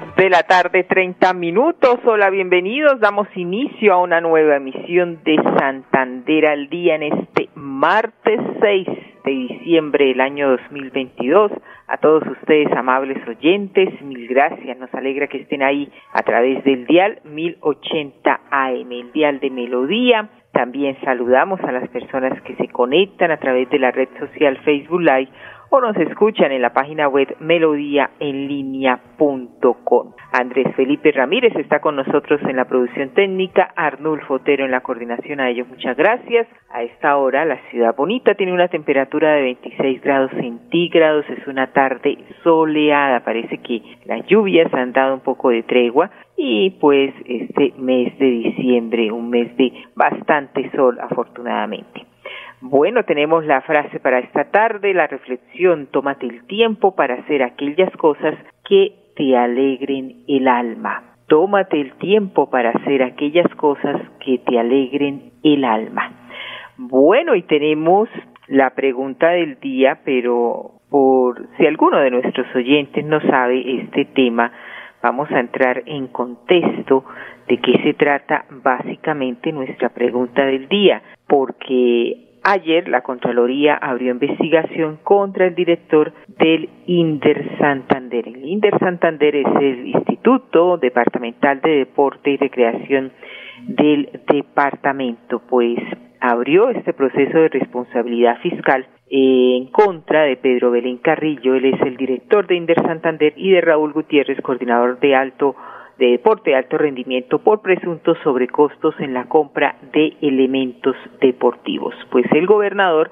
De la tarde, 30 minutos. Hola, bienvenidos. Damos inicio a una nueva emisión de Santander al día en este martes 6 de diciembre del año 2022. A todos ustedes, amables oyentes, mil gracias. Nos alegra que estén ahí a través del dial 1080 AM, el dial de Melodía. También saludamos a las personas que se conectan a través de la red social Facebook Live o nos escuchan en la página web melodíaenlínea.com. Andrés Felipe Ramírez está con nosotros en la producción técnica, Arnulfo Otero en la coordinación. A ellos muchas gracias. A esta hora la ciudad bonita tiene una temperatura de 26 grados centígrados. Es una tarde soleada. Parece que las lluvias han dado un poco de tregua y pues este mes de diciembre, un mes de bastante sol afortunadamente. Bueno, tenemos la frase para esta tarde, la reflexión, tómate el tiempo para hacer aquellas cosas que te alegren el alma. Tómate el tiempo para hacer aquellas cosas que te alegren el alma. Bueno, y tenemos la pregunta del día, pero por si alguno de nuestros oyentes no sabe este tema, vamos a entrar en contexto de qué se trata básicamente nuestra pregunta del día, porque Ayer la Contraloría abrió investigación contra el director del Inder Santander. El Inder Santander es el Instituto Departamental de Deporte y Recreación del departamento, pues abrió este proceso de responsabilidad fiscal en contra de Pedro Belén Carrillo, él es el director de Inder Santander, y de Raúl Gutiérrez, coordinador de alto de deporte de alto rendimiento por presuntos sobrecostos en la compra de elementos deportivos. Pues el gobernador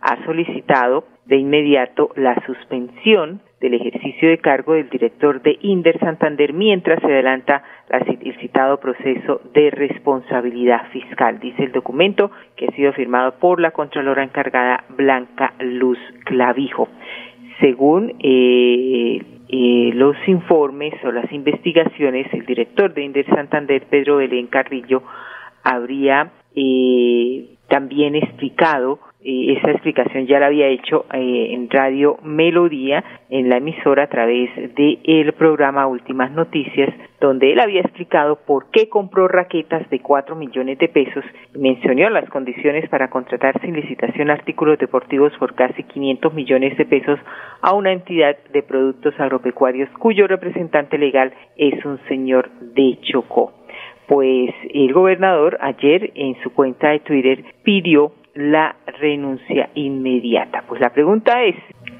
ha solicitado de inmediato la suspensión del ejercicio de cargo del director de Inder Santander mientras se adelanta el citado proceso de responsabilidad fiscal, dice el documento que ha sido firmado por la Contralora encargada Blanca Luz Clavijo. Según eh, eh, los informes o las investigaciones, el director de Inder Santander, Pedro Belén Carrillo, habría eh, también explicado esa explicación ya la había hecho eh, en Radio Melodía, en la emisora a través del el programa Últimas Noticias, donde él había explicado por qué compró raquetas de 4 millones de pesos y mencionó las condiciones para contratar sin licitación artículos deportivos por casi 500 millones de pesos a una entidad de productos agropecuarios cuyo representante legal es un señor de Chocó. Pues el gobernador ayer en su cuenta de Twitter pidió la renuncia inmediata. Pues la pregunta es,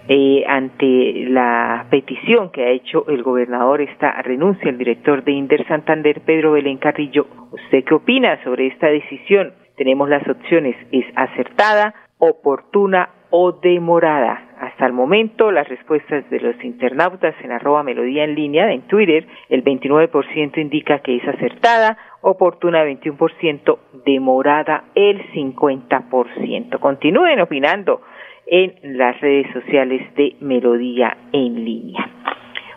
eh, ante la petición que ha hecho el gobernador esta renuncia, el director de Inder Santander, Pedro Belén Carrillo, ¿usted qué opina sobre esta decisión? Tenemos las opciones, es acertada, oportuna o demorada. Hasta el momento, las respuestas de los internautas en arroba melodía en línea en Twitter, el 29% indica que es acertada, oportuna 21%, demorada el 50%. Continúen opinando en las redes sociales de Melodía en línea.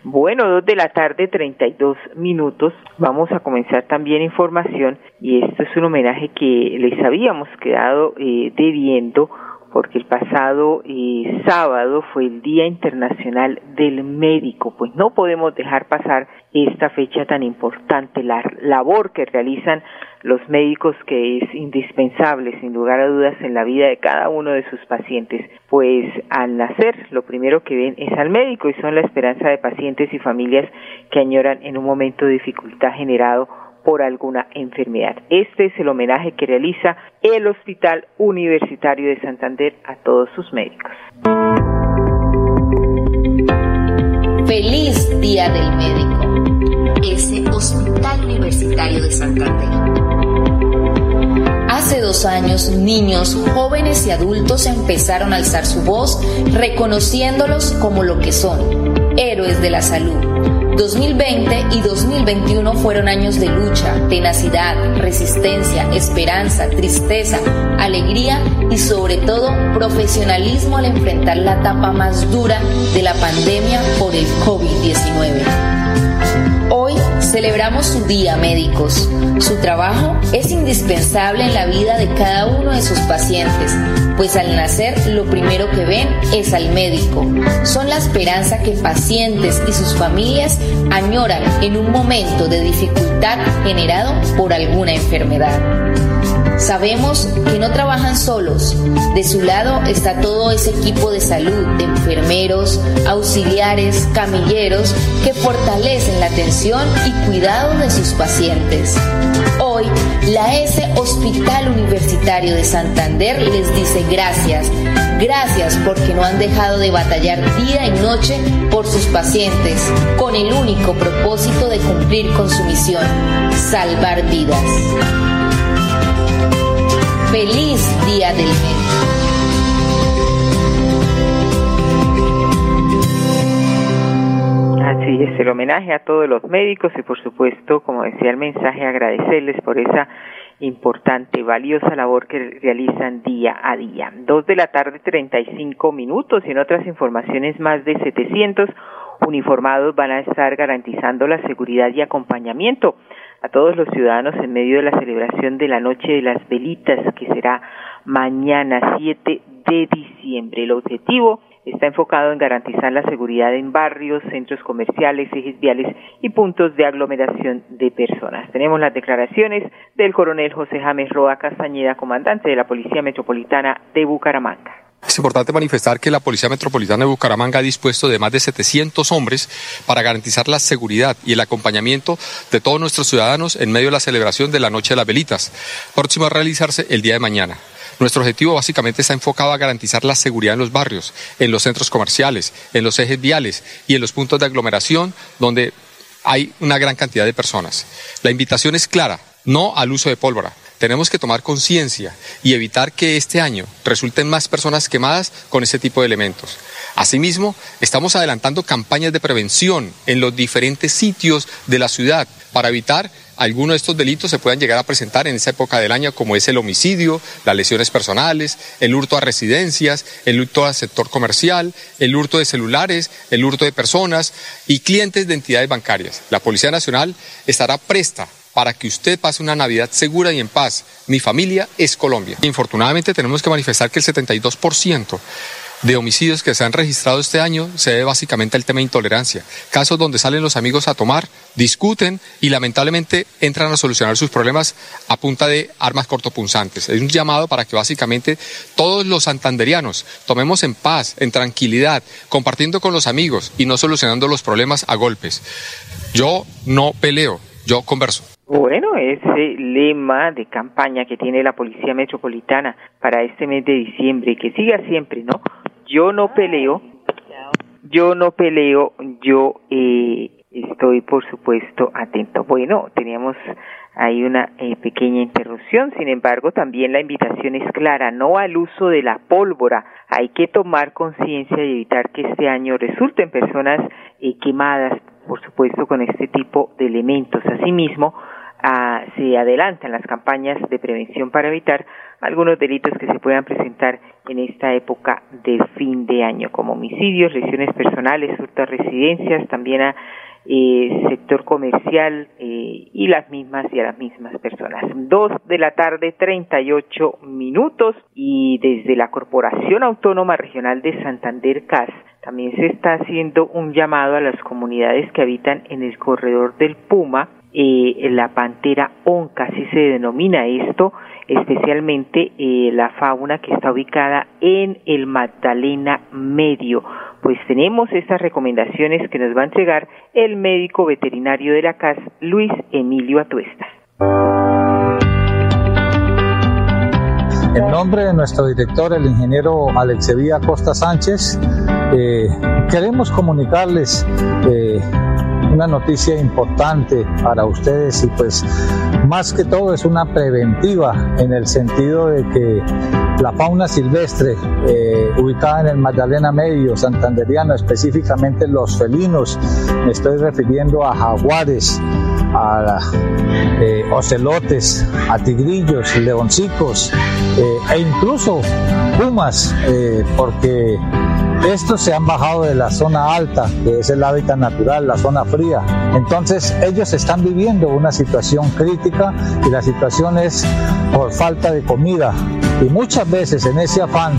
Bueno, dos de la tarde, 32 minutos. Vamos a comenzar también información y esto es un homenaje que les habíamos quedado eh, debiendo porque el pasado eh, sábado fue el Día Internacional del Médico, pues no podemos dejar pasar esta fecha tan importante, la labor que realizan los médicos que es indispensable, sin lugar a dudas, en la vida de cada uno de sus pacientes, pues al nacer lo primero que ven es al médico y son la esperanza de pacientes y familias que añoran en un momento de dificultad generado por alguna enfermedad. Este es el homenaje que realiza el Hospital Universitario de Santander a todos sus médicos. Feliz Día del Médico. Ese Hospital Universitario de Santander. Hace dos años, niños, jóvenes y adultos empezaron a alzar su voz, reconociéndolos como lo que son, héroes de la salud 2020 y 2021 fueron años de lucha, tenacidad, resistencia, esperanza, tristeza, alegría y sobre todo profesionalismo al enfrentar la etapa más dura de la pandemia por el COVID-19. Celebramos su día, médicos. Su trabajo es indispensable en la vida de cada uno de sus pacientes, pues al nacer lo primero que ven es al médico. Son la esperanza que pacientes y sus familias añoran en un momento de dificultad generado por alguna enfermedad. Sabemos que no trabajan solos. De su lado está todo ese equipo de salud, de enfermeros, auxiliares, camilleros, que fortalecen la atención y cuidado de sus pacientes. Hoy, la S Hospital Universitario de Santander les dice gracias. Gracias porque no han dejado de batallar día y noche por sus pacientes, con el único propósito de cumplir con su misión, salvar vidas. Feliz Día del Médico. Así es, el homenaje a todos los médicos y por supuesto, como decía el mensaje, agradecerles por esa importante, valiosa labor que realizan día a día. Dos de la tarde, treinta y cinco minutos y en otras informaciones más de 700 uniformados van a estar garantizando la seguridad y acompañamiento a todos los ciudadanos en medio de la celebración de la Noche de las Velitas, que será mañana 7 de diciembre. El objetivo está enfocado en garantizar la seguridad en barrios, centros comerciales, ejes viales y puntos de aglomeración de personas. Tenemos las declaraciones del coronel José James Roa Castañeda, comandante de la Policía Metropolitana de Bucaramanga. Es importante manifestar que la Policía Metropolitana de Bucaramanga ha dispuesto de más de 700 hombres para garantizar la seguridad y el acompañamiento de todos nuestros ciudadanos en medio de la celebración de la Noche de las Velitas, próximo a realizarse el día de mañana. Nuestro objetivo básicamente está enfocado a garantizar la seguridad en los barrios, en los centros comerciales, en los ejes viales y en los puntos de aglomeración donde hay una gran cantidad de personas. La invitación es clara, no al uso de pólvora, tenemos que tomar conciencia y evitar que este año resulten más personas quemadas con ese tipo de elementos. Asimismo, estamos adelantando campañas de prevención en los diferentes sitios de la ciudad para evitar algunos de estos delitos se puedan llegar a presentar en esa época del año, como es el homicidio, las lesiones personales, el hurto a residencias, el hurto al sector comercial, el hurto de celulares, el hurto de personas y clientes de entidades bancarias. La Policía Nacional estará presta para que usted pase una Navidad segura y en paz. Mi familia es Colombia. Infortunadamente tenemos que manifestar que el 72% de homicidios que se han registrado este año se debe básicamente al tema de intolerancia. Casos donde salen los amigos a tomar, discuten y lamentablemente entran a solucionar sus problemas a punta de armas cortopunzantes. Es un llamado para que básicamente todos los santanderianos tomemos en paz, en tranquilidad, compartiendo con los amigos y no solucionando los problemas a golpes. Yo no peleo, yo converso. Bueno, ese lema de campaña que tiene la Policía Metropolitana para este mes de diciembre, que siga siempre, ¿no? Yo no peleo, yo no peleo, yo eh, estoy por supuesto atento. Bueno, teníamos ahí una eh, pequeña interrupción, sin embargo también la invitación es clara, no al uso de la pólvora, hay que tomar conciencia y evitar que este año resulten personas eh, quemadas, por supuesto, con este tipo de elementos. Asimismo, se adelantan las campañas de prevención para evitar algunos delitos que se puedan presentar en esta época de fin de año, como homicidios, lesiones personales, hurtas residencias, también a eh, sector comercial eh, y las mismas y a las mismas personas. Dos de la tarde, treinta y ocho minutos y desde la Corporación Autónoma Regional de Santander CAS también se está haciendo un llamado a las comunidades que habitan en el corredor del Puma eh, la pantera onca, así se denomina esto, especialmente eh, la fauna que está ubicada en el Magdalena Medio. Pues tenemos estas recomendaciones que nos va a entregar el médico veterinario de la CAS, Luis Emilio Atuesta. En nombre de nuestro director, el ingeniero Alexevía Costa Sánchez, eh, queremos comunicarles una noticia importante para ustedes y pues más que todo es una preventiva en el sentido de que la fauna silvestre eh, ubicada en el Magdalena Medio, Santanderiano, específicamente los felinos, me estoy refiriendo a jaguares, a eh, ocelotes, a tigrillos, leoncicos eh, e incluso pumas, porque estos se han bajado de la zona alta, que es el hábitat natural, la zona fría. Entonces ellos están viviendo una situación crítica y la situación es por falta de comida. Y muchas veces en ese afán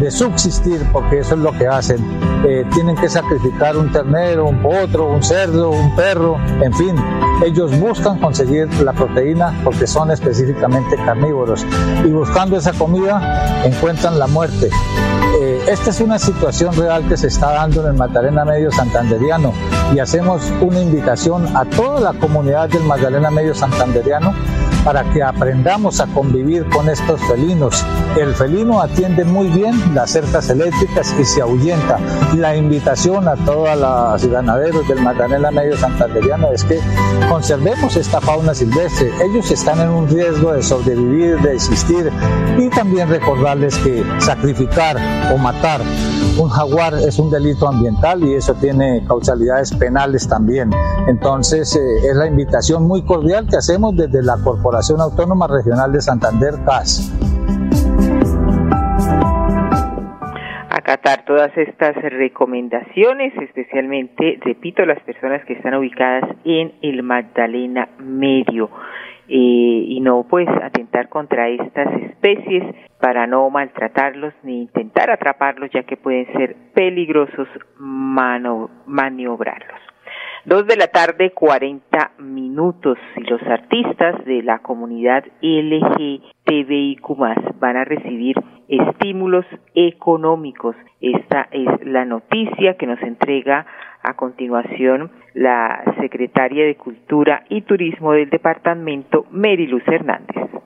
de subsistir, porque eso es lo que hacen, eh, tienen que sacrificar un ternero, un potro, un cerdo, un perro, en fin, ellos buscan conseguir la proteína porque son específicamente carnívoros y buscando esa comida encuentran la muerte. Esta es una situación real que se está dando en el Magdalena Medio Santanderiano y hacemos una invitación a toda la comunidad del Magdalena Medio Santanderiano para que aprendamos a convivir con estos felinos. El felino atiende muy bien las cercas eléctricas y se ahuyenta. La invitación a todos los ganaderos del Magdalena Medio Santanderiano es que conservemos esta fauna silvestre. Ellos están en un riesgo de sobrevivir, de existir y también recordarles que sacrificar o matar un jaguar es un delito ambiental y eso tiene causalidades penales también. Entonces eh, es la invitación muy cordial que hacemos desde la Corporación Autónoma Regional de Santander, CAS. acatar todas estas recomendaciones, especialmente, repito, las personas que están ubicadas en el Magdalena Medio. Y no pues atentar contra estas especies para no maltratarlos ni intentar atraparlos ya que pueden ser peligrosos maniobrarlos. Dos de la tarde, 40 minutos. Y los artistas de la comunidad LGTBIQ van a recibir estímulos económicos. Esta es la noticia que nos entrega a continuación la secretaria de Cultura y Turismo del departamento, Luz Hernández.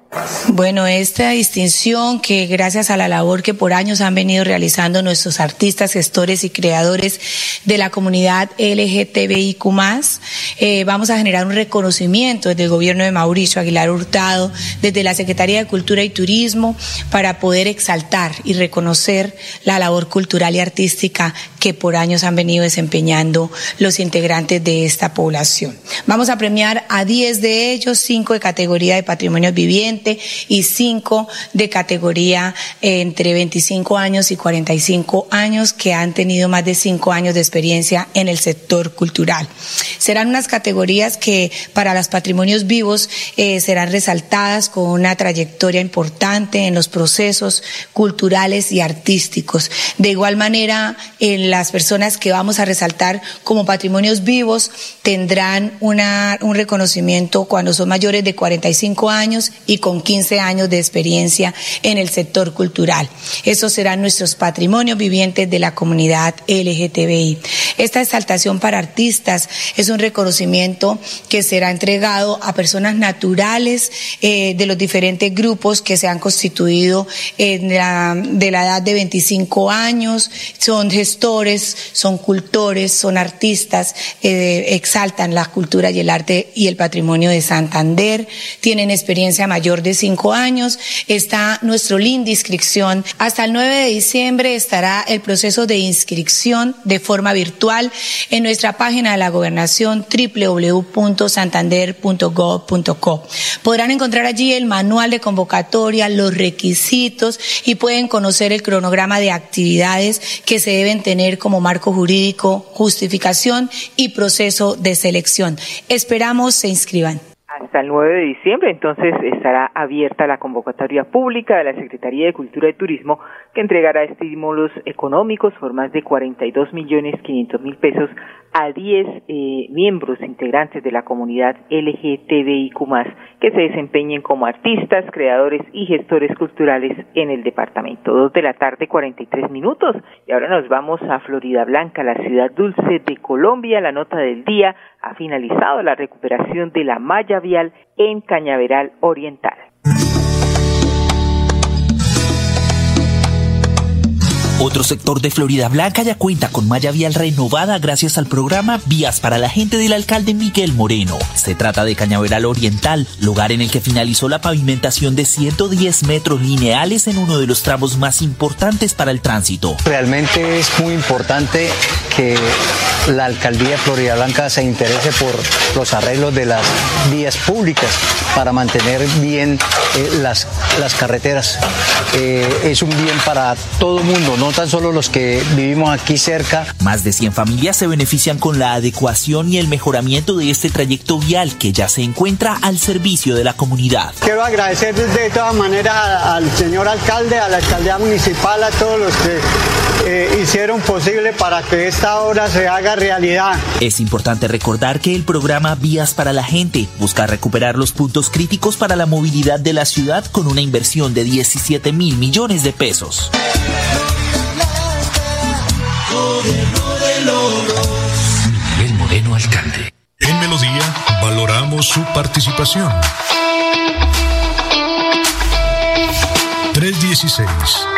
Bueno, esta distinción que gracias a la labor que por años han venido realizando nuestros artistas, gestores y creadores de la comunidad LGTBIQ eh, vamos a generar un reconocimiento desde el gobierno de Mauricio Aguilar Hurtado, desde la Secretaría de Cultura y Turismo, para poder exaltar y reconocer la labor cultural y artística que por años han venido desempeñando los integrantes de esta población. Vamos a premiar a 10 de ellos, 5 de categoría de Patrimonio vivientes, y 5 de categoría eh, entre 25 años y 45 años que han tenido más de 5 años de experiencia en el sector cultural. Serán unas categorías que para los patrimonios vivos eh, serán resaltadas con una trayectoria importante en los procesos culturales y artísticos. De igual manera, en las personas que vamos a resaltar como patrimonios vivos tendrán una, un reconocimiento cuando son mayores de 45 años y con 15 años de experiencia en el sector cultural. Esos serán nuestros patrimonios vivientes de la comunidad LGTBI. Esta exaltación para artistas es un reconocimiento que será entregado a personas naturales eh, de los diferentes grupos que se han constituido de la edad de 25 años, son gestores, son cultores, son artistas, eh, exaltan la cultura y el arte y el patrimonio de Santander, tienen experiencia mayor de cinco años, está nuestro link de inscripción. Hasta el 9 de diciembre estará el proceso de inscripción de forma virtual en nuestra página de la gobernación www.santander.gov.co. Podrán encontrar allí el manual de convocatoria, los requisitos y pueden conocer el cronograma de actividades que se deben tener como marco jurídico, justificación y proceso de selección. Esperamos se inscriban hasta el 9 de diciembre, entonces estará abierta la convocatoria pública de la Secretaría de Cultura y Turismo que entregará estímulos económicos por más de 42 millones 500 mil pesos a 10 eh, miembros integrantes de la comunidad LGTBIQ que se desempeñen como artistas, creadores y gestores culturales en el departamento. Dos de la tarde, 43 minutos. Y ahora nos vamos a Florida Blanca, la ciudad dulce de Colombia. La nota del día ha finalizado la recuperación de la malla vial en Cañaveral Oriental. Otro sector de Florida Blanca ya cuenta con malla vial renovada gracias al programa Vías para la gente del alcalde Miguel Moreno. Se trata de Cañaveral Oriental, lugar en el que finalizó la pavimentación de 110 metros lineales en uno de los tramos más importantes para el tránsito. Realmente es muy importante que la alcaldía de Florida Blanca se interese por los arreglos de las vías públicas para mantener bien eh, las, las carreteras. Eh, es un bien para todo el mundo, no tan solo los que vivimos aquí cerca. Más de 100 familias se benefician con la adecuación y el mejoramiento de este trayecto vial que ya se encuentra al servicio de la comunidad. Quiero agradecer de todas maneras al señor alcalde, a la alcaldía municipal, a todos los que eh, hicieron posible para que esta obra se haga realidad. Es importante recordar que el programa Vías para la Gente busca recuperar los puntos críticos para la movilidad de la ciudad con una inversión de 17 mil millones de pesos. Melodía valoramos su participación.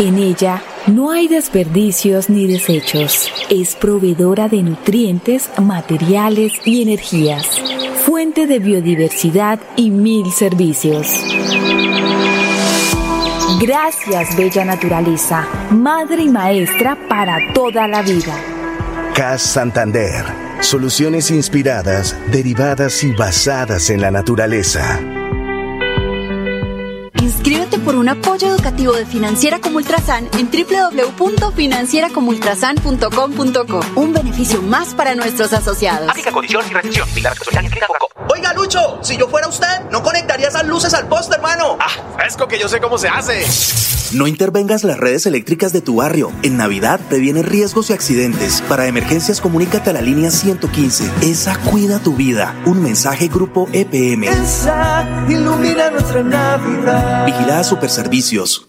En ella no hay desperdicios ni desechos. Es proveedora de nutrientes, materiales y energías. Fuente de biodiversidad y mil servicios. Gracias, Bella Naturaleza, madre y maestra para toda la vida. CAS Santander. Soluciones inspiradas, derivadas y basadas en la naturaleza. Inscríbete por un apoyo educativo de Financiera como Ultrasan en www.financieracomultrasan.com.co. Un beneficio más para nuestros asociados. Aplica condición y restricción. Oiga, Lucho, si yo fuera usted, no conectaría esas luces al poste, hermano. Ah, fresco que yo sé cómo se hace. No intervengas las redes eléctricas de tu barrio. En Navidad previene riesgos y accidentes. Para emergencias, comunícate a la línea 115. Esa cuida tu vida. Un mensaje Grupo EPM. Esa ilumina nuestra Navidad. Vigilada Superservicios.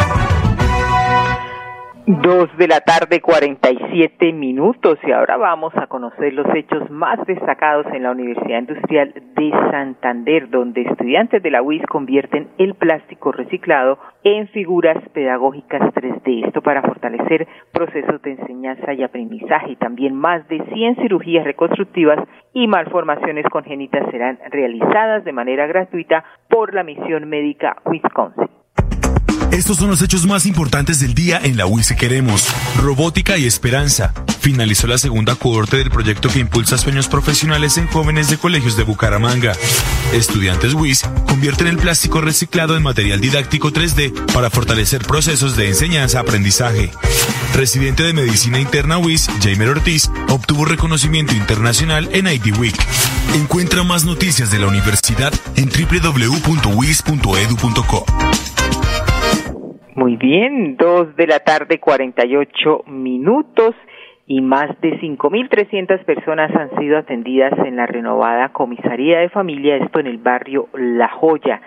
Dos de la tarde, 47 minutos, y ahora vamos a conocer los hechos más destacados en la Universidad Industrial de Santander, donde estudiantes de la UIS convierten el plástico reciclado en figuras pedagógicas 3D. Esto para fortalecer procesos de enseñanza y aprendizaje. También más de 100 cirugías reconstructivas y malformaciones congénitas serán realizadas de manera gratuita por la misión médica Wisconsin. Estos son los hechos más importantes del día en la UIS Queremos. Robótica y esperanza. Finalizó la segunda cohorte del proyecto que impulsa sueños profesionales en jóvenes de colegios de Bucaramanga. Estudiantes WIS convierten el plástico reciclado en material didáctico 3D para fortalecer procesos de enseñanza-aprendizaje. Residente de Medicina Interna WIS, Jamer Ortiz, obtuvo reconocimiento internacional en ID Week. Encuentra más noticias de la universidad en www.wis.edu.co. Muy bien, dos de la tarde, 48 minutos. y más de 5.300 personas han sido atendidas en la renovada comisaría de familia, esto en el barrio La Joya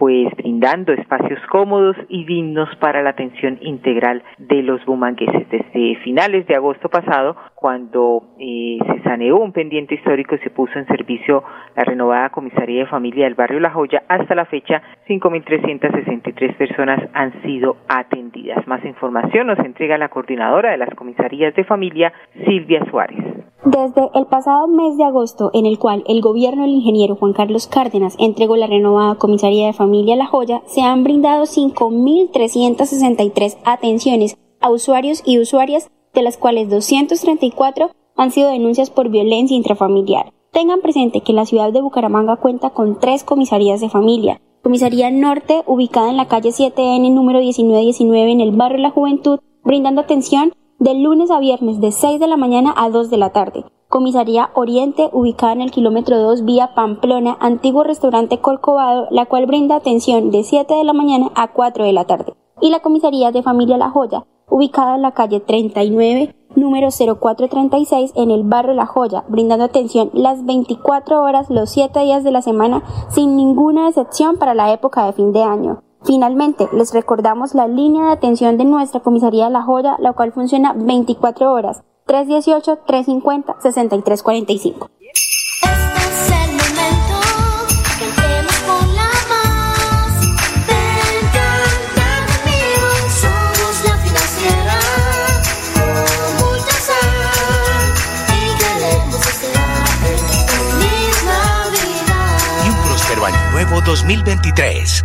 pues brindando espacios cómodos y dignos para la atención integral de los bumangueses. Desde finales de agosto pasado, cuando eh, se saneó un pendiente histórico y se puso en servicio la renovada comisaría de familia del barrio La Joya, hasta la fecha 5.363 personas han sido atendidas. Más información nos entrega la coordinadora de las comisarías de familia, Silvia Suárez. Desde el pasado mes de agosto, en el cual el gobierno del ingeniero Juan Carlos Cárdenas entregó la renovada comisaría de familia La Joya, se han brindado 5.363 atenciones a usuarios y usuarias, de las cuales 234 han sido denuncias por violencia intrafamiliar. Tengan presente que la ciudad de Bucaramanga cuenta con tres comisarías de familia. Comisaría Norte, ubicada en la calle 7N número 1919 en el barrio La Juventud, brindando atención de lunes a viernes de 6 de la mañana a 2 de la tarde. Comisaría Oriente, ubicada en el kilómetro 2 vía Pamplona, antiguo restaurante Colcobado, la cual brinda atención de 7 de la mañana a 4 de la tarde. Y la Comisaría de Familia La Joya, ubicada en la calle 39, número 0436 en el barrio La Joya, brindando atención las 24 horas los 7 días de la semana sin ninguna excepción para la época de fin de año. Finalmente, les recordamos la línea de atención de nuestra comisaría de La Joya, la cual funciona 24 horas, 318-350-6345. Y un próspero año nuevo 2023.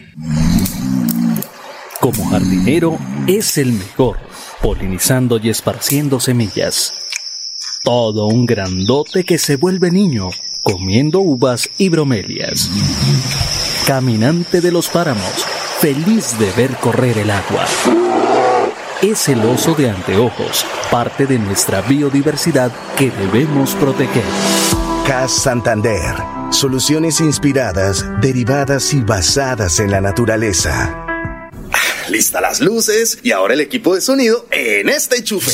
Como jardinero es el mejor, polinizando y esparciendo semillas. Todo un grandote que se vuelve niño, comiendo uvas y bromelias. Caminante de los páramos, feliz de ver correr el agua. Es el oso de anteojos, parte de nuestra biodiversidad que debemos proteger. CAS Santander. Soluciones inspiradas, derivadas y basadas en la naturaleza. Lista las luces y ahora el equipo de sonido en este enchufe.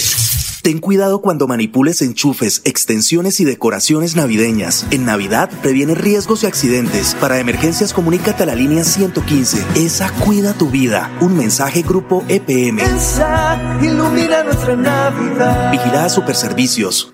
Ten cuidado cuando manipules enchufes, extensiones y decoraciones navideñas. En Navidad previene riesgos y accidentes. Para emergencias comunícate a la línea 115. Esa cuida tu vida. Un mensaje grupo EPM. Esa ilumina nuestra Navidad. Vigilada Superservicios.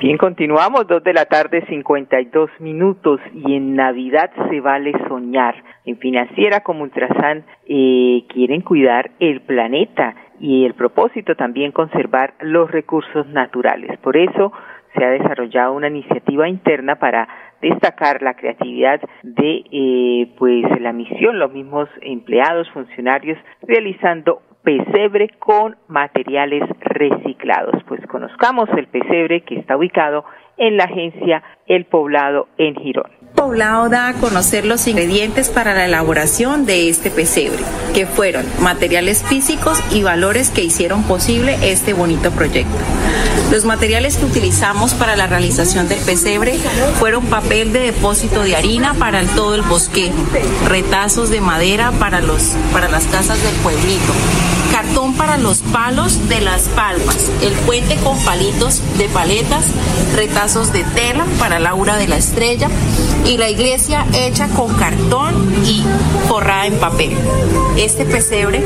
Bien, continuamos, dos de la tarde, 52 minutos, y en Navidad se vale soñar. En Financiera como Ultrasan eh, quieren cuidar el planeta y el propósito también conservar los recursos naturales. Por eso se ha desarrollado una iniciativa interna para destacar la creatividad de eh, pues la misión, los mismos empleados, funcionarios realizando pesebre con materiales reciclados. Pues conozcamos el pesebre que está ubicado en la agencia El Poblado en Girón. Poblado da a conocer los ingredientes para la elaboración de este pesebre, que fueron materiales físicos y valores que hicieron posible este bonito proyecto. Los materiales que utilizamos para la realización del pesebre fueron papel de depósito de harina para todo el bosquejo, retazos de madera para, los, para las casas del pueblito, cartón para los palos de las palmas, el puente con palitos de paletas, retazos de tela para Laura de la Estrella y la iglesia hecha con cartón y forrada en papel. Este pesebre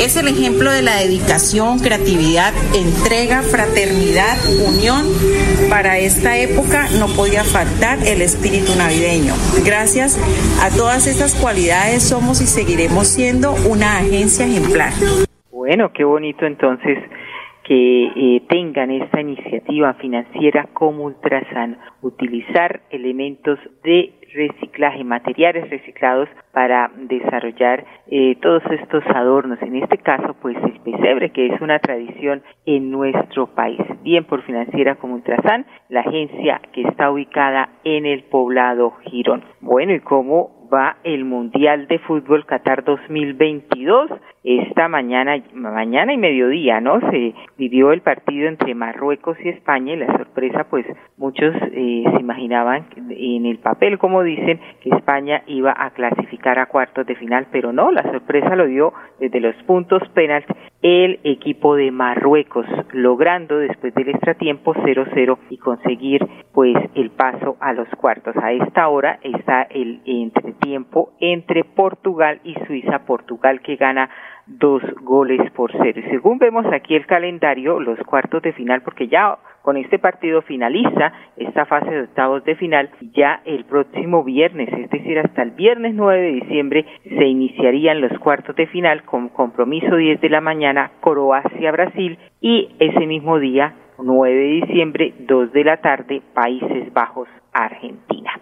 es el ejemplo de la dedicación, creatividad, entrega, fraternidad, unión. Para esta época no podía faltar el espíritu navideño. Gracias a todas estas cualidades somos y seguiremos siendo una agencia ejemplar. Bueno, qué bonito entonces que eh, tengan esta iniciativa financiera como Ultrasan, utilizar elementos de reciclaje, materiales reciclados para desarrollar eh, todos estos adornos, en este caso pues el pesebre que es una tradición en nuestro país. Bien por financiera como Ultrasan, la agencia que está ubicada en el poblado Girón. Bueno, y cómo va el Mundial de Fútbol Qatar 2022. Esta mañana, mañana y mediodía, ¿no? Se vivió el partido entre Marruecos y España y la sorpresa, pues muchos eh, se imaginaban en el papel, como dicen, que España iba a clasificar a cuartos de final, pero no, la sorpresa lo dio desde los puntos penaltis el equipo de Marruecos, logrando después del extratiempo 0-0 y conseguir pues el paso a los cuartos. A esta hora está el entretiempo entre Portugal y Suiza, Portugal que gana dos goles por cero. Según vemos aquí el calendario, los cuartos de final, porque ya con este partido finaliza esta fase de octavos de final, ya el próximo viernes, es decir, hasta el viernes 9 de diciembre, se iniciarían los cuartos de final con compromiso 10 de la mañana, Croacia-Brasil, y ese mismo día, 9 de diciembre, 2 de la tarde, Países Bajos-Argentina.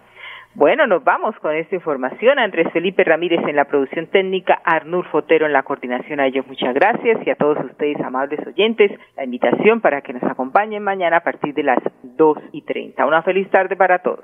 Bueno, nos vamos con esta información. Andrés Felipe Ramírez en la producción técnica, Arnulfo Fotero en la coordinación. A ellos muchas gracias y a todos ustedes, amables oyentes, la invitación para que nos acompañen mañana a partir de las dos y treinta. Una feliz tarde para todos.